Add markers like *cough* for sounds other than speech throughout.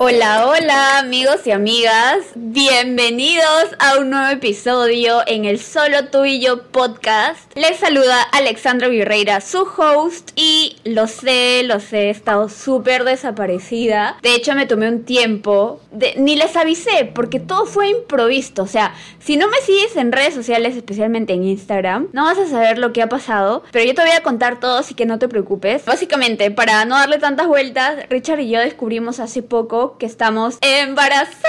Hola, hola amigos y amigas, bienvenidos a un nuevo episodio en el Solo tú y yo podcast. Les saluda Alexandra Virreira, su host, y lo sé, lo sé, he estado súper desaparecida. De hecho, me tomé un tiempo, ni les avisé, porque todo fue improvisto. O sea, si no me sigues en redes sociales, especialmente en Instagram, no vas a saber lo que ha pasado, pero yo te voy a contar todo, así que no te preocupes. Básicamente, para no darle tantas vueltas, Richard y yo descubrimos hace poco que estamos embarazados.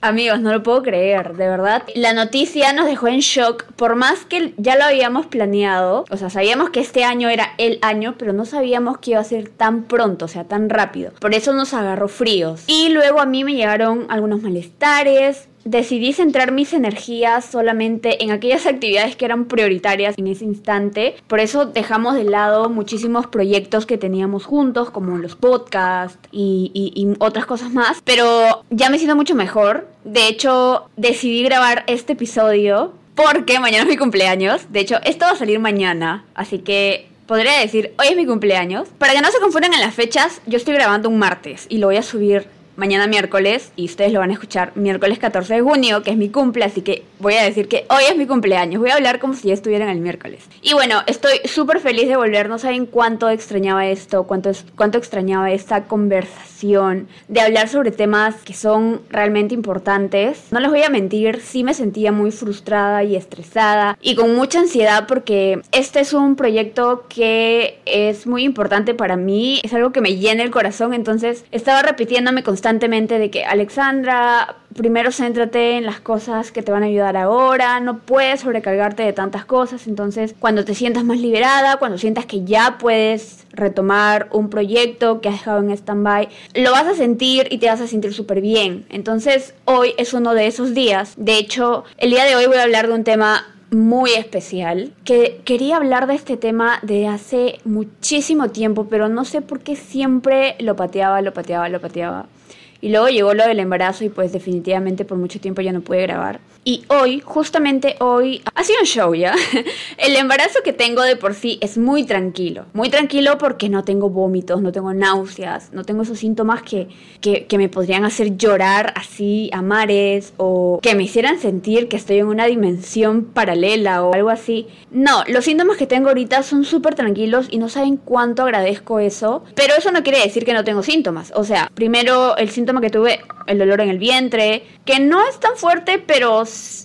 Amigos, no lo puedo creer, de verdad. La noticia nos dejó en shock, por más que ya lo habíamos planeado. O sea, sabíamos que este año era el año, pero no sabíamos que iba a ser tan pronto, o sea, tan rápido. Por eso nos agarró fríos. Y luego a mí me llegaron algunos malestares, decidí centrar mis energías solamente en aquellas actividades que eran prioritarias en ese instante. Por eso dejamos de lado muchísimos proyectos que teníamos juntos, como los podcasts y, y otras cosas más. Pero ya me siento mucho mejor. De hecho, decidí grabar este episodio porque mañana es mi cumpleaños. De hecho, esto va a salir mañana. Así que podría decir, hoy es mi cumpleaños. Para que no se confundan en las fechas, yo estoy grabando un martes y lo voy a subir mañana miércoles y ustedes lo van a escuchar miércoles 14 de junio, que es mi cumple, así que voy a decir que hoy es mi cumpleaños. Voy a hablar como si ya estuvieran el miércoles. Y bueno, estoy súper feliz de volver. No saben cuánto extrañaba esto, cuánto, cuánto extrañaba esta conversación, de hablar sobre temas que son realmente importantes. No les voy a mentir, sí me sentía muy frustrada y estresada y con mucha ansiedad porque este es un proyecto que es muy importante para mí, es algo que me llena el corazón, entonces estaba repitiéndome constantemente constantemente de que Alexandra, primero céntrate en las cosas que te van a ayudar ahora, no puedes sobrecargarte de tantas cosas, entonces cuando te sientas más liberada, cuando sientas que ya puedes retomar un proyecto que has dejado en stand-by, lo vas a sentir y te vas a sentir súper bien. Entonces hoy es uno de esos días. De hecho, el día de hoy voy a hablar de un tema muy especial, que quería hablar de este tema de hace muchísimo tiempo, pero no sé por qué siempre lo pateaba, lo pateaba, lo pateaba. Y luego llegó lo del embarazo y pues definitivamente por mucho tiempo ya no pude grabar. Y hoy, justamente hoy, ha sido un show ya. *laughs* El embarazo que tengo de por sí es muy tranquilo. Muy tranquilo porque no tengo vómitos, no tengo náuseas, no tengo esos síntomas que, que, que me podrían hacer llorar así a mares o que me hicieran sentir que estoy en una dimensión paralela o algo así. No, los síntomas que tengo ahorita son súper tranquilos y no saben cuánto agradezco eso. Pero eso no quiere decir que no tengo síntomas. O sea, primero el síntoma que tuve, el dolor en el vientre, que no es tan fuerte, pero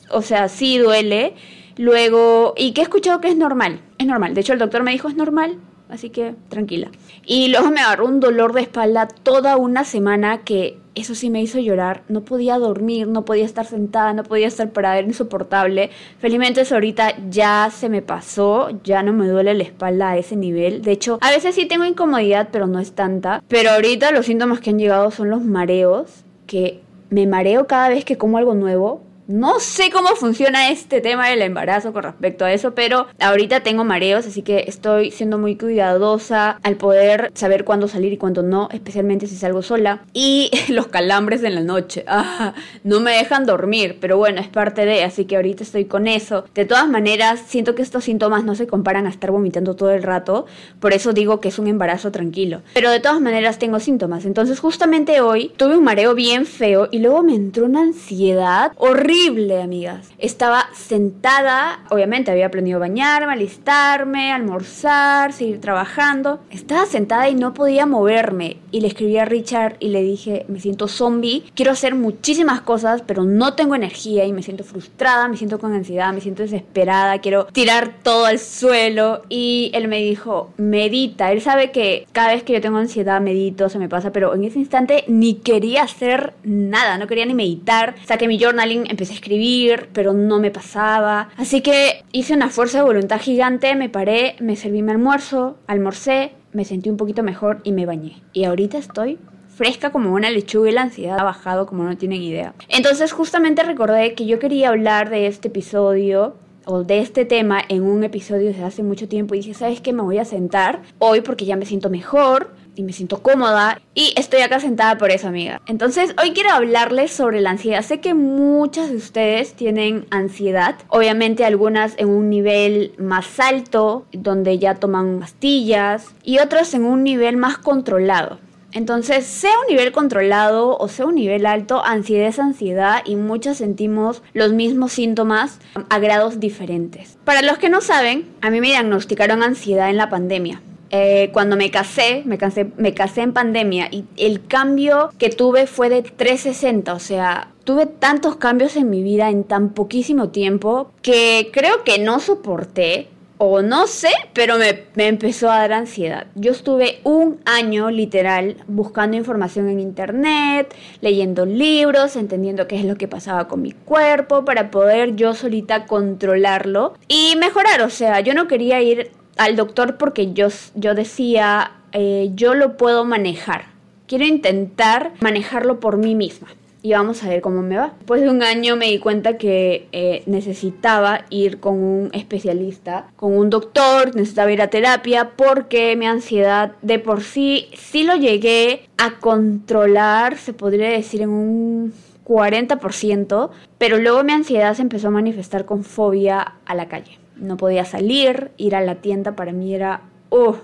o sea, sí duele. Luego, y que he escuchado que es normal, es normal. De hecho, el doctor me dijo es normal, así que tranquila. Y luego me agarró un dolor de espalda toda una semana que eso sí me hizo llorar. No podía dormir, no podía estar sentada, no podía estar parada, era insoportable. Felizmente eso ahorita ya se me pasó, ya no me duele la espalda a ese nivel. De hecho, a veces sí tengo incomodidad, pero no es tanta. Pero ahorita los síntomas que han llegado son los mareos, que me mareo cada vez que como algo nuevo no sé cómo funciona este tema del embarazo con respecto a eso, pero ahorita tengo mareos, así que estoy siendo muy cuidadosa al poder saber cuándo salir y cuándo no, especialmente si salgo sola. Y *laughs* los calambres en la noche, *laughs* ah, no me dejan dormir, pero bueno, es parte de, así que ahorita estoy con eso. De todas maneras, siento que estos síntomas no se comparan a estar vomitando todo el rato, por eso digo que es un embarazo tranquilo. Pero de todas maneras tengo síntomas, entonces justamente hoy tuve un mareo bien feo y luego me entró una ansiedad horrible horrible, amigas. Estaba sentada, obviamente había aprendido a bañarme, alistarme, almorzar, seguir trabajando. Estaba sentada y no podía moverme. Y le escribí a Richard y le dije, me siento zombie, quiero hacer muchísimas cosas, pero no tengo energía y me siento frustrada, me siento con ansiedad, me siento desesperada, quiero tirar todo al suelo. Y él me dijo, medita. Él sabe que cada vez que yo tengo ansiedad medito, se me pasa, pero en ese instante ni quería hacer nada, no quería ni meditar. Saqué mi journaling, empecé a escribir, pero no me pasaba. Así que hice una fuerza de voluntad gigante, me paré, me serví mi almuerzo, almorcé, me sentí un poquito mejor y me bañé. Y ahorita estoy fresca como una lechuga y la ansiedad ha bajado como no tienen idea. Entonces justamente recordé que yo quería hablar de este episodio o de este tema en un episodio desde hace mucho tiempo y dije, ¿sabes qué? Me voy a sentar hoy porque ya me siento mejor y me siento cómoda y estoy acá sentada por eso, amiga. Entonces, hoy quiero hablarles sobre la ansiedad. Sé que muchas de ustedes tienen ansiedad, obviamente algunas en un nivel más alto, donde ya toman pastillas, y otras en un nivel más controlado. Entonces, sea un nivel controlado o sea un nivel alto, ansiedad es ansiedad y muchas sentimos los mismos síntomas a grados diferentes. Para los que no saben, a mí me diagnosticaron ansiedad en la pandemia. Eh, cuando me casé, me casé, me casé en pandemia y el cambio que tuve fue de 360, o sea, tuve tantos cambios en mi vida en tan poquísimo tiempo que creo que no soporté o no sé, pero me, empezó a dar ansiedad. Yo estuve un año literal buscando información en internet, leyendo libros, entendiendo qué es lo que pasaba con mi cuerpo para poder yo solita controlarlo y mejorar. O sea, yo no quería ir al doctor porque yo, yo decía, eh, yo lo puedo manejar. Quiero intentar manejarlo por mí misma y vamos a ver cómo me va. Después de un año me di cuenta que eh, necesitaba ir con un especialista, con un doctor, necesitaba ir a terapia porque mi ansiedad de por sí sí lo llegué a controlar, se podría decir en un 40%, pero luego mi ansiedad se empezó a manifestar con fobia a la calle. No podía salir, ir a la tienda para mí era... Uh,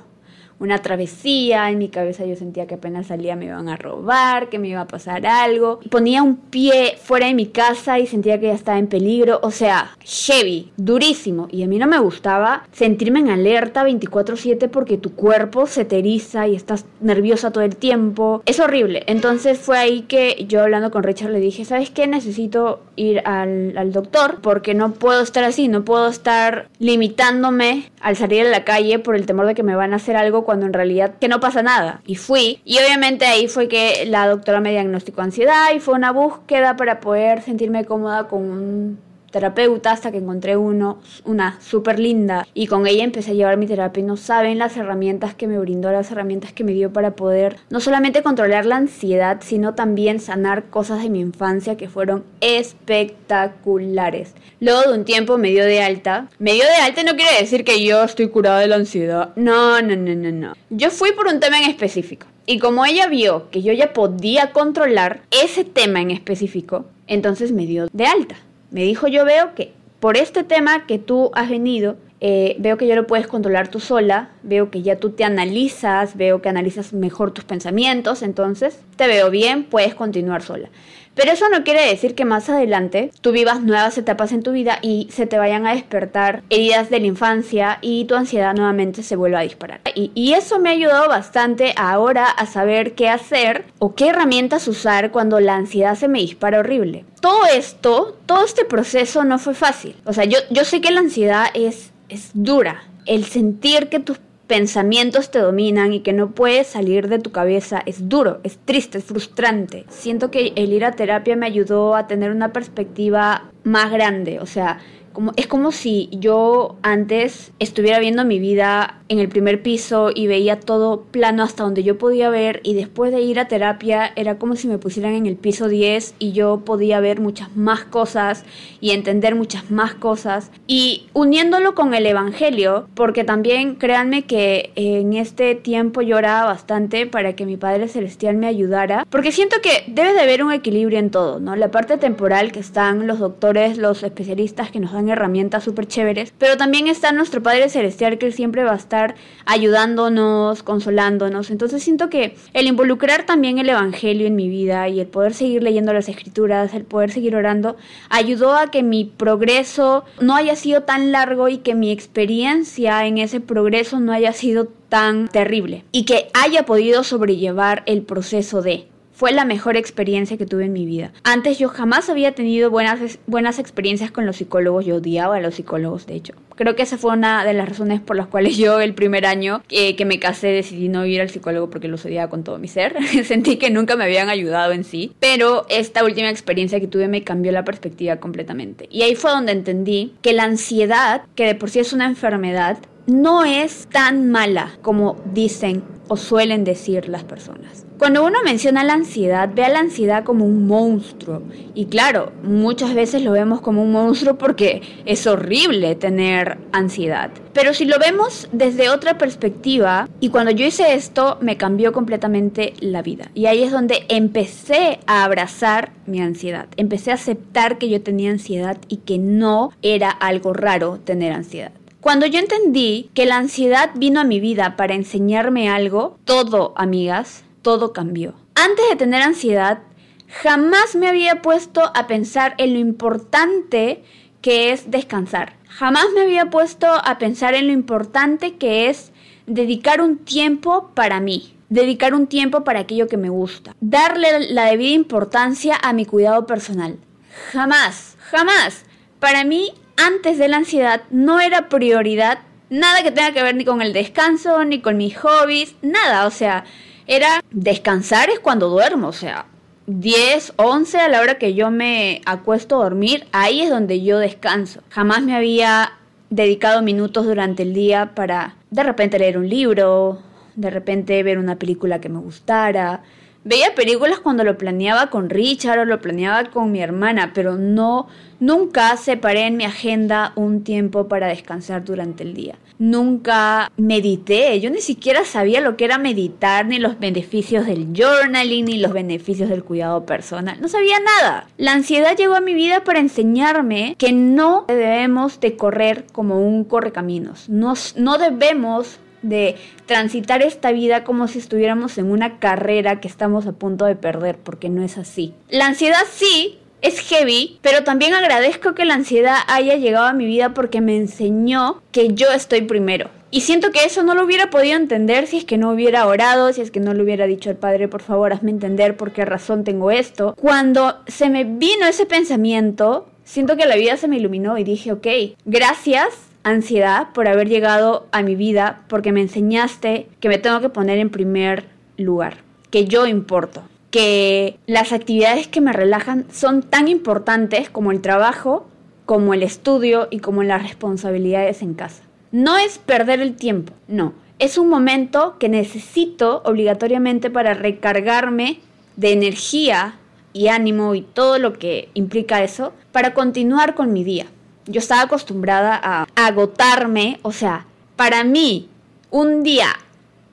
una travesía, en mi cabeza yo sentía que apenas salía me iban a robar, que me iba a pasar algo. Ponía un pie fuera de mi casa y sentía que ya estaba en peligro, o sea, heavy, durísimo. Y a mí no me gustaba sentirme en alerta 24/7 porque tu cuerpo se te y estás nerviosa todo el tiempo. Es horrible. Entonces fue ahí que yo hablando con Richard le dije, ¿sabes qué? Necesito ir al, al doctor porque no puedo estar así, no puedo estar limitándome al salir a la calle por el temor de que me van a hacer algo cuando en realidad que no pasa nada. Y fui. Y obviamente ahí fue que la doctora me diagnosticó ansiedad y fue una búsqueda para poder sentirme cómoda con un terapeuta hasta que encontré uno, una súper linda y con ella empecé a llevar mi terapia y no saben las herramientas que me brindó, las herramientas que me dio para poder no solamente controlar la ansiedad, sino también sanar cosas de mi infancia que fueron espectaculares. Luego de un tiempo me dio de alta. Me dio de alta no quiere decir que yo estoy curada de la ansiedad. No, no, no, no, no. Yo fui por un tema en específico. Y como ella vio que yo ya podía controlar ese tema en específico, entonces me dio de alta. Me dijo, yo veo que por este tema que tú has venido, eh, veo que ya lo puedes controlar tú sola, veo que ya tú te analizas, veo que analizas mejor tus pensamientos, entonces te veo bien, puedes continuar sola. Pero eso no quiere decir que más adelante tú vivas nuevas etapas en tu vida y se te vayan a despertar heridas de la infancia y tu ansiedad nuevamente se vuelva a disparar. Y, y eso me ha ayudado bastante ahora a saber qué hacer o qué herramientas usar cuando la ansiedad se me dispara horrible. Todo esto, todo este proceso no fue fácil. O sea, yo, yo sé que la ansiedad es, es dura. El sentir que tus pensamientos te dominan y que no puedes salir de tu cabeza es duro, es triste, es frustrante. Siento que el ir a terapia me ayudó a tener una perspectiva más grande, o sea, como, es como si yo antes estuviera viendo mi vida en el primer piso y veía todo plano hasta donde yo podía ver y después de ir a terapia era como si me pusieran en el piso 10 y yo podía ver muchas más cosas y entender muchas más cosas y uniéndolo con el Evangelio, porque también créanme que en este tiempo lloraba bastante para que mi Padre Celestial me ayudara, porque siento que debe de haber un equilibrio en todo, ¿no? La parte temporal que están los doctores, los especialistas que nos dan herramientas súper chéveres, pero también está nuestro Padre Celestial que siempre va a estar ayudándonos, consolándonos. Entonces siento que el involucrar también el Evangelio en mi vida y el poder seguir leyendo las escrituras, el poder seguir orando, ayudó a que mi progreso no haya sido tan largo y que mi experiencia en ese progreso no haya sido tan terrible y que haya podido sobrellevar el proceso de fue la mejor experiencia que tuve en mi vida. Antes yo jamás había tenido buenas, buenas experiencias con los psicólogos, yo odiaba a los psicólogos, de hecho. Creo que esa fue una de las razones por las cuales yo el primer año que me casé decidí no ir al psicólogo porque los odiaba con todo mi ser. *laughs* Sentí que nunca me habían ayudado en sí, pero esta última experiencia que tuve me cambió la perspectiva completamente. Y ahí fue donde entendí que la ansiedad, que de por sí es una enfermedad, no es tan mala como dicen o suelen decir las personas. Cuando uno menciona la ansiedad, ve a la ansiedad como un monstruo. Y claro, muchas veces lo vemos como un monstruo porque es horrible tener ansiedad. Pero si lo vemos desde otra perspectiva, y cuando yo hice esto, me cambió completamente la vida. Y ahí es donde empecé a abrazar mi ansiedad. Empecé a aceptar que yo tenía ansiedad y que no era algo raro tener ansiedad. Cuando yo entendí que la ansiedad vino a mi vida para enseñarme algo, todo, amigas, todo cambió. Antes de tener ansiedad, jamás me había puesto a pensar en lo importante que es descansar. Jamás me había puesto a pensar en lo importante que es dedicar un tiempo para mí, dedicar un tiempo para aquello que me gusta, darle la debida importancia a mi cuidado personal. Jamás, jamás. Para mí, antes de la ansiedad, no era prioridad nada que tenga que ver ni con el descanso, ni con mis hobbies, nada. O sea, era descansar es cuando duermo, o sea, 10, 11 a la hora que yo me acuesto a dormir, ahí es donde yo descanso. Jamás me había dedicado minutos durante el día para de repente leer un libro, de repente ver una película que me gustara. Veía películas cuando lo planeaba con Richard o lo planeaba con mi hermana, pero no Nunca separé en mi agenda un tiempo para descansar durante el día. Nunca medité. Yo ni siquiera sabía lo que era meditar, ni los beneficios del journaling, ni los beneficios del cuidado personal. No sabía nada. La ansiedad llegó a mi vida para enseñarme que no debemos de correr como un correcaminos. No, no debemos de transitar esta vida como si estuviéramos en una carrera que estamos a punto de perder, porque no es así. La ansiedad sí es heavy, pero también agradezco que la ansiedad haya llegado a mi vida porque me enseñó que yo estoy primero. Y siento que eso no lo hubiera podido entender si es que no hubiera orado, si es que no le hubiera dicho al Padre, por favor, hazme entender por qué razón tengo esto. Cuando se me vino ese pensamiento, siento que la vida se me iluminó y dije, ok, gracias ansiedad por haber llegado a mi vida porque me enseñaste que me tengo que poner en primer lugar, que yo importo que las actividades que me relajan son tan importantes como el trabajo, como el estudio y como las responsabilidades en casa. No es perder el tiempo, no. Es un momento que necesito obligatoriamente para recargarme de energía y ánimo y todo lo que implica eso para continuar con mi día. Yo estaba acostumbrada a agotarme, o sea, para mí un día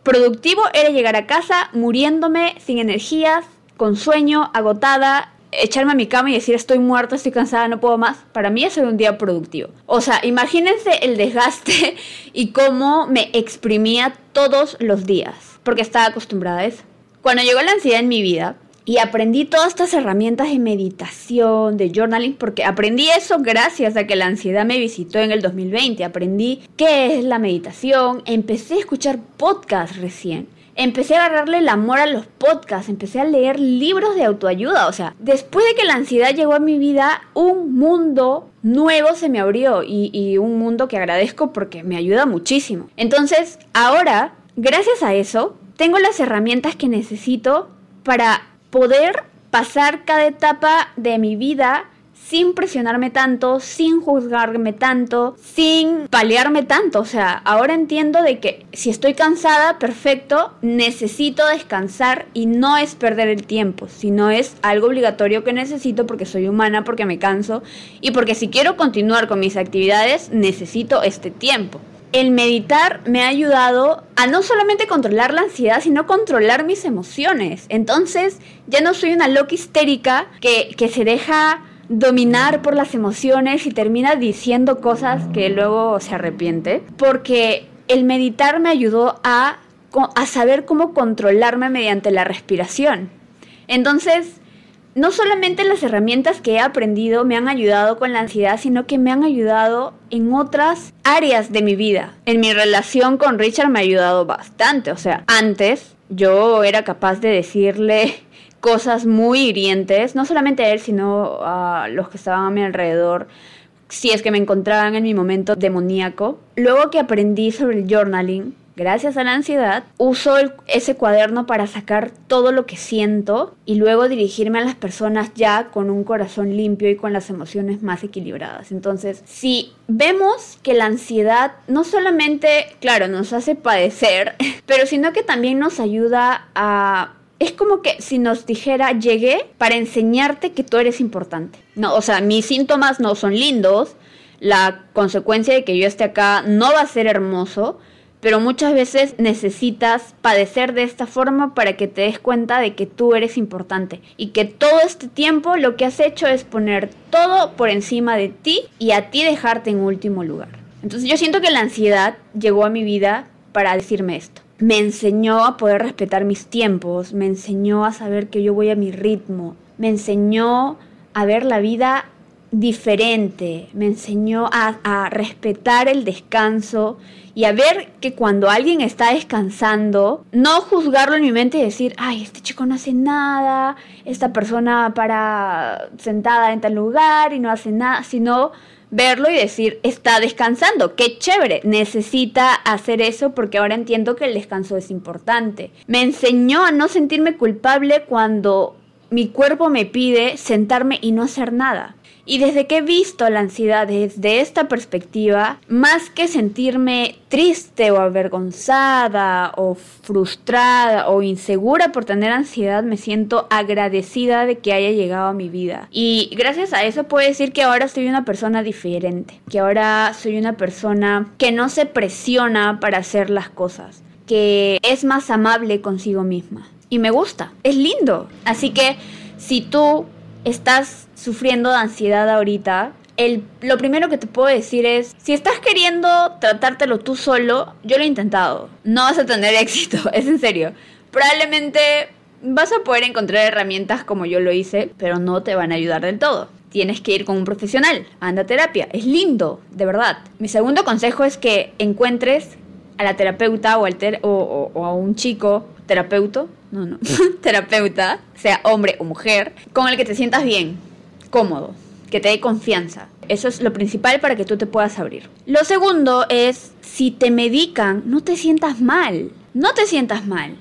Productivo era llegar a casa muriéndome, sin energías, con sueño, agotada, echarme a mi cama y decir estoy muerta, estoy cansada, no puedo más. Para mí eso es un día productivo. O sea, imagínense el desgaste *laughs* y cómo me exprimía todos los días, porque estaba acostumbrada a eso. Cuando llegó la ansiedad en mi vida, y aprendí todas estas herramientas de meditación, de journaling, porque aprendí eso gracias a que la ansiedad me visitó en el 2020. Aprendí qué es la meditación, empecé a escuchar podcasts recién. Empecé a agarrarle el amor a los podcasts, empecé a leer libros de autoayuda, o sea, después de que la ansiedad llegó a mi vida, un mundo nuevo se me abrió y, y un mundo que agradezco porque me ayuda muchísimo. Entonces, ahora, gracias a eso, tengo las herramientas que necesito para poder pasar cada etapa de mi vida sin presionarme tanto, sin juzgarme tanto, sin palearme tanto. O sea, ahora entiendo de que si estoy cansada, perfecto, necesito descansar y no es perder el tiempo, sino es algo obligatorio que necesito porque soy humana, porque me canso y porque si quiero continuar con mis actividades, necesito este tiempo el meditar me ha ayudado a no solamente controlar la ansiedad, sino controlar mis emociones. Entonces, ya no soy una loca histérica que, se deja dominar por las emociones y termina diciendo cosas que luego se arrepiente. Porque el meditar me ayudó a, a saber cómo controlarme mediante la respiración. Entonces, no solamente las herramientas que he aprendido me han ayudado con la ansiedad, sino que me han ayudado en otras áreas de mi vida. En mi relación con Richard me ha ayudado bastante. O sea, antes yo era capaz de decirle *laughs* cosas muy hirientes, no solamente a él, sino a los que estaban a mi alrededor, si es que me encontraban en mi momento demoníaco. Luego que aprendí sobre el journaling, gracias a la ansiedad, uso ese cuaderno para sacar todo lo que siento y luego dirigirme a las personas ya con un corazón limpio y con las emociones más equilibradas. Entonces, si vemos que la ansiedad no solamente, claro, nos hace padecer, *laughs* pero sino que también nos ayuda a es como que si nos dijera, llegué para enseñarte que tú eres importante. No, o sea, mis síntomas no son lindos, la consecuencia de que yo esté acá no va a ser hermoso, pero muchas veces necesitas padecer de esta forma para que te des cuenta de que tú eres importante y que todo este tiempo lo que has hecho es poner todo por encima de ti y a ti dejarte en último lugar. Entonces yo siento que la ansiedad llegó a mi vida para decirme esto. me enseñó a poder respetar mis tiempos, me enseñó a saber que yo voy a mi ritmo, me enseñó a ver la vida diferente, me enseñó a, respetar el descanso y a ver que cuando alguien está descansando, no juzgarlo en mi mente y decir, ay, este chico no hace nada, esta persona para sentada en tal lugar y no hace nada, sino verlo y decir, está descansando, qué chévere, necesita hacer eso porque ahora entiendo que el descanso es importante. Me enseñó a no sentirme culpable cuando mi cuerpo me pide sentarme y no hacer nada. Y desde que he visto la ansiedad desde esta perspectiva, más que sentirme triste o avergonzada o frustrada o insegura por tener ansiedad, me siento agradecida de que haya llegado a mi vida. Y gracias a eso puedo decir que ahora soy una persona diferente, que ahora soy una persona que no se presiona para hacer las cosas, que es más amable consigo misma. Y me gusta, es lindo. Así que si tú estás sufriendo de ansiedad ahorita, el, lo primero que te puedo decir es, si estás queriendo tratártelo tú solo, yo lo he intentado. No vas a tener *laughs* éxito, es en serio. Probablemente vas a poder encontrar herramientas como yo lo hice, pero no te van a ayudar del todo. Tienes que ir con un profesional, anda a terapia, es lindo, de verdad. Mi segundo consejo es que encuentres a la terapeuta o, al o, o a un chico terapeuta, no, no, *laughs* terapeuta, sea hombre o mujer, con el que te sientas bien, cómodo, que te dé confianza. Eso es lo principal para que tú te puedas abrir. Lo segundo es, si te medican, no te sientas mal, no te sientas mal.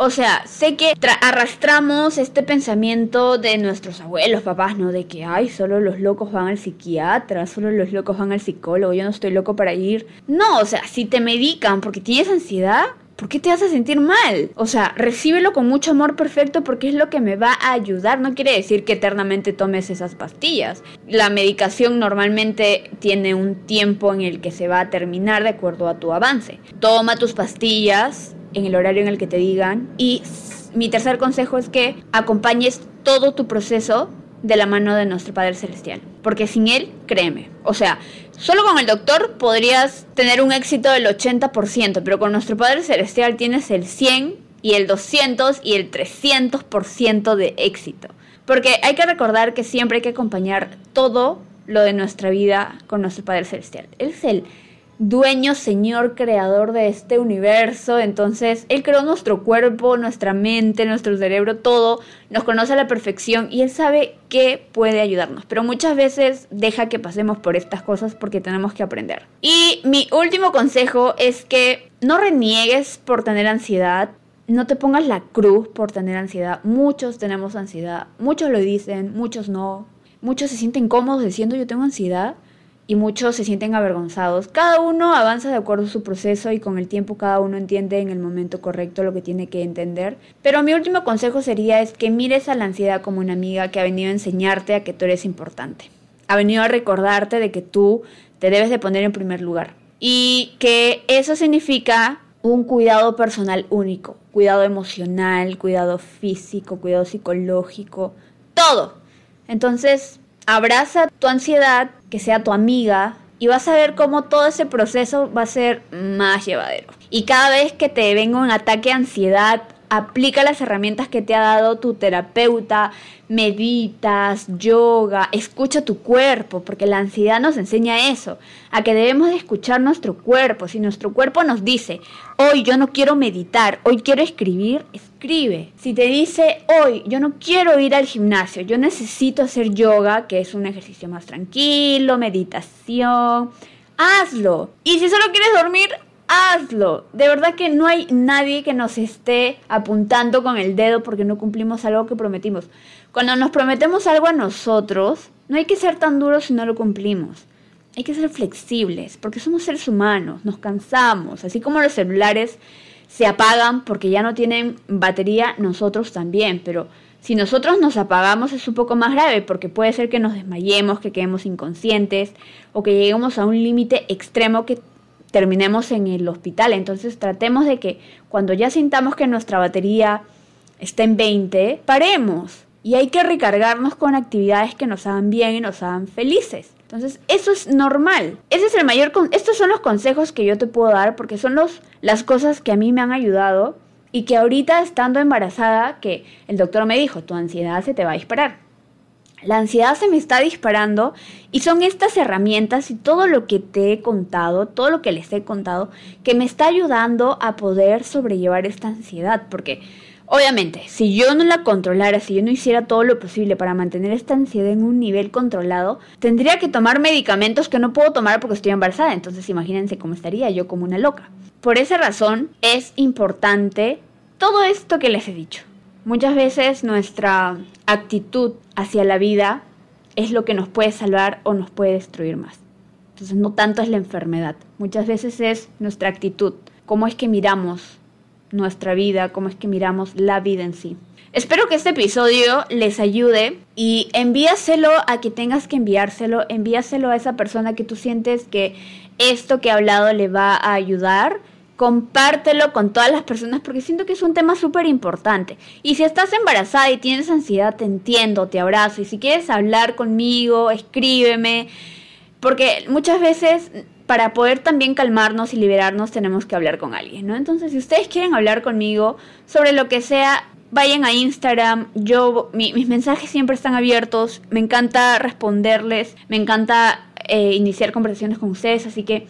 O sea, sé que arrastramos este pensamiento de nuestros abuelos, papás, ¿no? De que, ay, solo los locos van al psiquiatra, solo los locos van al psicólogo, yo no estoy loco para ir. No, o sea, si te medican porque tienes ansiedad, ¿por qué te hace sentir mal? O sea, recíbelo con mucho amor perfecto porque es lo que me va a ayudar. No quiere decir que eternamente tomes esas pastillas. La medicación normalmente tiene un tiempo en el que se va a terminar de acuerdo a tu avance. Toma tus pastillas en el horario en el que te digan y mi tercer consejo es que acompañes todo tu proceso de la mano de nuestro Padre Celestial. Porque sin Él, créeme, o sea, solo con el doctor podrías tener un éxito del 80%, pero con nuestro Padre Celestial tienes el 100 y el 200 y el 300% de éxito. Porque hay que recordar que siempre hay que acompañar todo lo de nuestra vida con nuestro Padre Celestial. Él es el dueño, señor, creador de este universo. Entonces, Él creó nuestro cuerpo, nuestra mente, nuestro cerebro, todo. Nos conoce a la perfección y Él sabe que puede ayudarnos. Pero muchas veces deja que pasemos por estas cosas porque tenemos que aprender. Y mi último consejo es que no reniegues por tener ansiedad. No te pongas la cruz por tener ansiedad. Muchos tenemos ansiedad. Muchos lo dicen, muchos no. Muchos se sienten cómodos diciendo yo tengo ansiedad y muchos se sienten avergonzados. Cada uno avanza de acuerdo a su proceso y con el tiempo cada uno entiende en el momento correcto lo que tiene que entender. Pero mi último consejo sería es que mires a la ansiedad como una amiga que ha venido a enseñarte a que tú eres importante. Ha venido a recordarte de que tú te debes de poner en primer lugar. Y que eso significa un cuidado personal único, cuidado emocional, cuidado físico, cuidado psicológico, todo. Entonces, abraza tu ansiedad, que sea tu amiga, y vas a ver cómo todo ese proceso va a ser más llevadero. Y cada vez que te venga un ataque de ansiedad, aplica las herramientas que te ha dado tu terapeuta, meditas, yoga, escucha tu cuerpo, porque la ansiedad nos enseña eso, a que debemos de escuchar nuestro cuerpo. Si nuestro cuerpo nos dice, hoy yo no quiero meditar, hoy quiero escribir, escribe. Si te dice, hoy yo no quiero ir al gimnasio, yo necesito hacer yoga, que es un ejercicio más tranquilo, meditación, hazlo. Y si solo quieres dormir, hazlo. De verdad que no hay nadie que nos esté apuntando con el dedo porque no cumplimos algo que prometimos. Cuando nos prometemos algo a nosotros, no hay que ser tan duros si no lo cumplimos. Hay que ser flexibles porque somos seres humanos, nos cansamos, así como los celulares se apagan porque ya no tienen batería, nosotros también, pero si nosotros nos apagamos es un poco más grave porque puede ser que nos desmayemos, que quedemos inconscientes o que lleguemos a un límite extremo que terminemos en el hospital. Entonces tratemos de que cuando ya sintamos que nuestra batería está en 20, paremos. Y hay que recargarnos con actividades que nos hagan bien y nos hagan felices. Entonces, eso es normal. Ese es el mayor estos son los consejos que yo te puedo dar porque son los las cosas que a mí me han ayudado y que ahorita estando embarazada que el doctor me dijo, "Tu ansiedad se te va a disparar." La ansiedad se me está disparando y son estas herramientas y todo lo que te he contado, todo lo que les he contado, que me está ayudando a poder sobrellevar esta ansiedad. Porque obviamente, si yo no la controlara, si yo no hiciera todo lo posible para mantener esta ansiedad en un nivel controlado, tendría que tomar medicamentos que no puedo tomar porque estoy embarazada. Entonces imagínense cómo estaría yo como una loca. Por esa razón es importante todo esto que les he dicho. Muchas veces nuestra actitud hacia la vida es lo que nos puede salvar o nos puede destruir más. Entonces no tanto es la enfermedad, muchas veces es nuestra actitud, cómo es que miramos nuestra vida, cómo es que miramos la vida en sí. Espero que este episodio les ayude y envíaselo a quien tengas que enviárselo, envíaselo a esa persona que tú sientes que esto que he hablado le va a ayudar compártelo con todas las personas porque siento que es un tema súper importante. Y si estás embarazada y tienes ansiedad, te entiendo, te abrazo. Y si quieres hablar conmigo, escríbeme. Porque muchas veces para poder también calmarnos y liberarnos tenemos que hablar con alguien, ¿no? Entonces, si ustedes quieren hablar conmigo sobre lo que sea, vayan a Instagram. Yo, mis mensajes siempre están abiertos. Me encanta responderles. Me encanta eh, iniciar conversaciones con ustedes. Así que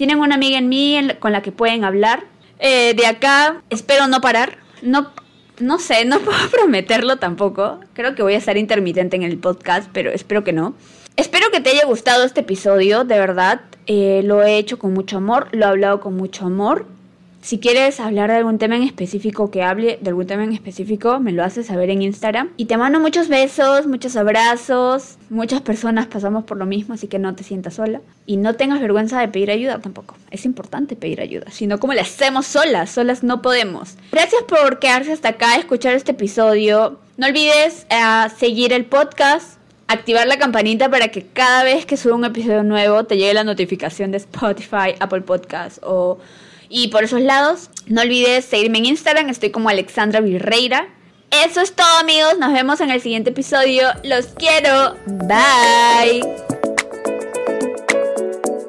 tienen una amiga en mí con la que pueden hablar. Eh, de acá espero no parar. No, no sé, no *laughs* puedo prometerlo tampoco. Creo que voy a estar intermitente en el podcast, pero espero que no. Espero que te haya gustado este episodio, de verdad. Eh, lo he hecho con mucho amor, lo he hablado con mucho amor. Si quieres hablar de algún tema en específico, que hable de algún tema en específico, me lo haces saber en Instagram. Y te mando muchos besos, muchos abrazos. Muchas personas pasamos por lo mismo, así que no te sientas sola. Y no tengas vergüenza de pedir ayuda tampoco. Es importante pedir ayuda, si no, ¿cómo le hacemos solas? Solas no podemos. Gracias por quedarse hasta acá, escuchar este episodio. No olvides eh, seguir el podcast activar la campanita para que cada vez que suba un episodio nuevo te llegue la notificación de Spotify, Apple Podcast o y por esos lados, no olvides seguirme en Instagram, estoy como Alexandra Virreira. Eso es todo amigos, nos vemos en el siguiente episodio. Los quiero. Bye.